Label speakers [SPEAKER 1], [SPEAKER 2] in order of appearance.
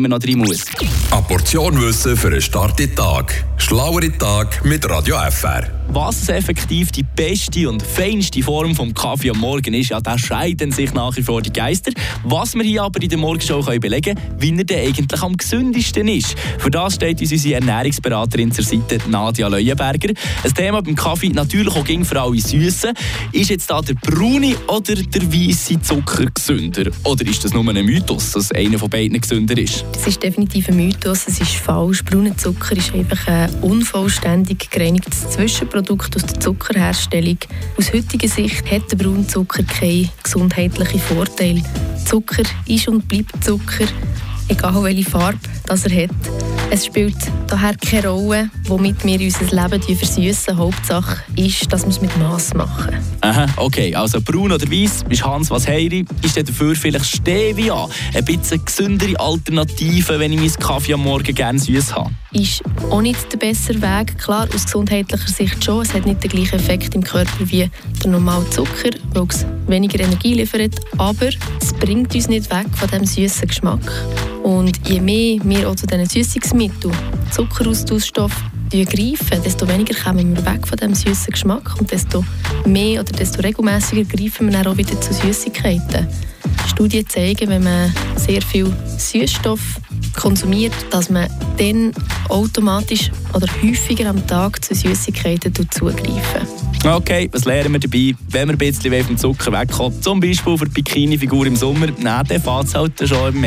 [SPEAKER 1] man noch drin muss.
[SPEAKER 2] Eine Portion Wissen für einen starken Tag. Schlauere Tag mit Radio FR.
[SPEAKER 1] Was effektiv die beste und feinste Form vom Kaffee am Morgen ist, ja, da scheiden sich nach wie vor die Geister. Was wir hier aber in der Morgenshow können belegen können, wie er denn eigentlich am gesündesten ist. Für das steht uns unsere Ernährungsberaterin zur Seite, Nadia Leuenberger. Ein Thema beim Kaffee natürlich auch ging für alle Süßen. Ist jetzt da der braune oder der weiße Zucker gesünder? Oder ist das nur ein Mythos, dass einer von beiden gesünder ist?
[SPEAKER 3] Das ist definitiv ein Mythos, es ist falsch. Brauner Zucker ist einfach ein unvollständig gereinigtes Zwischenprodukt aus der Zuckerherstellung. Aus heutiger Sicht hat der Braunzucker keinen gesundheitlichen Vorteil. Zucker ist und bleibt Zucker, egal welche Farbe das er hat. Es spielt daher keine Rolle, womit wir unser Leben versüßen. Hauptsache ist, dass wir es mit Maß machen.
[SPEAKER 1] Aha, okay. Also braun oder weiß ist Hans was heiri. Ist dafür vielleicht Stevia ein bisschen gesündere Alternative, wenn ich meinen Kaffee am Morgen gerne süß habe?
[SPEAKER 3] Ist auch nicht der bessere Weg. Klar, aus gesundheitlicher Sicht schon. Es hat nicht den gleichen Effekt im Körper wie der normale Zucker, weil es weniger Energie liefert. Aber es bringt uns nicht weg von diesem süßen Geschmack. Und je mehr wir auch zu diesen Süßungsmitteln, Zuckeraustauschstoff greifen, desto weniger kommen wir weg von diesem süßen Geschmack und desto mehr oder desto regelmäßiger greifen wir dann auch wieder zu Süßigkeiten. Studien zeigen, wenn man sehr viel Süßstoff konsumiert, dass man dann automatisch oder häufiger am Tag zu Süßigkeiten zugreifen.
[SPEAKER 1] Okay, was lernen wir dabei? Wenn wir ein bisschen vom Zucker wegkommen, zum Beispiel für die Bikini-Figur im Sommer, dann fährt es halt schon im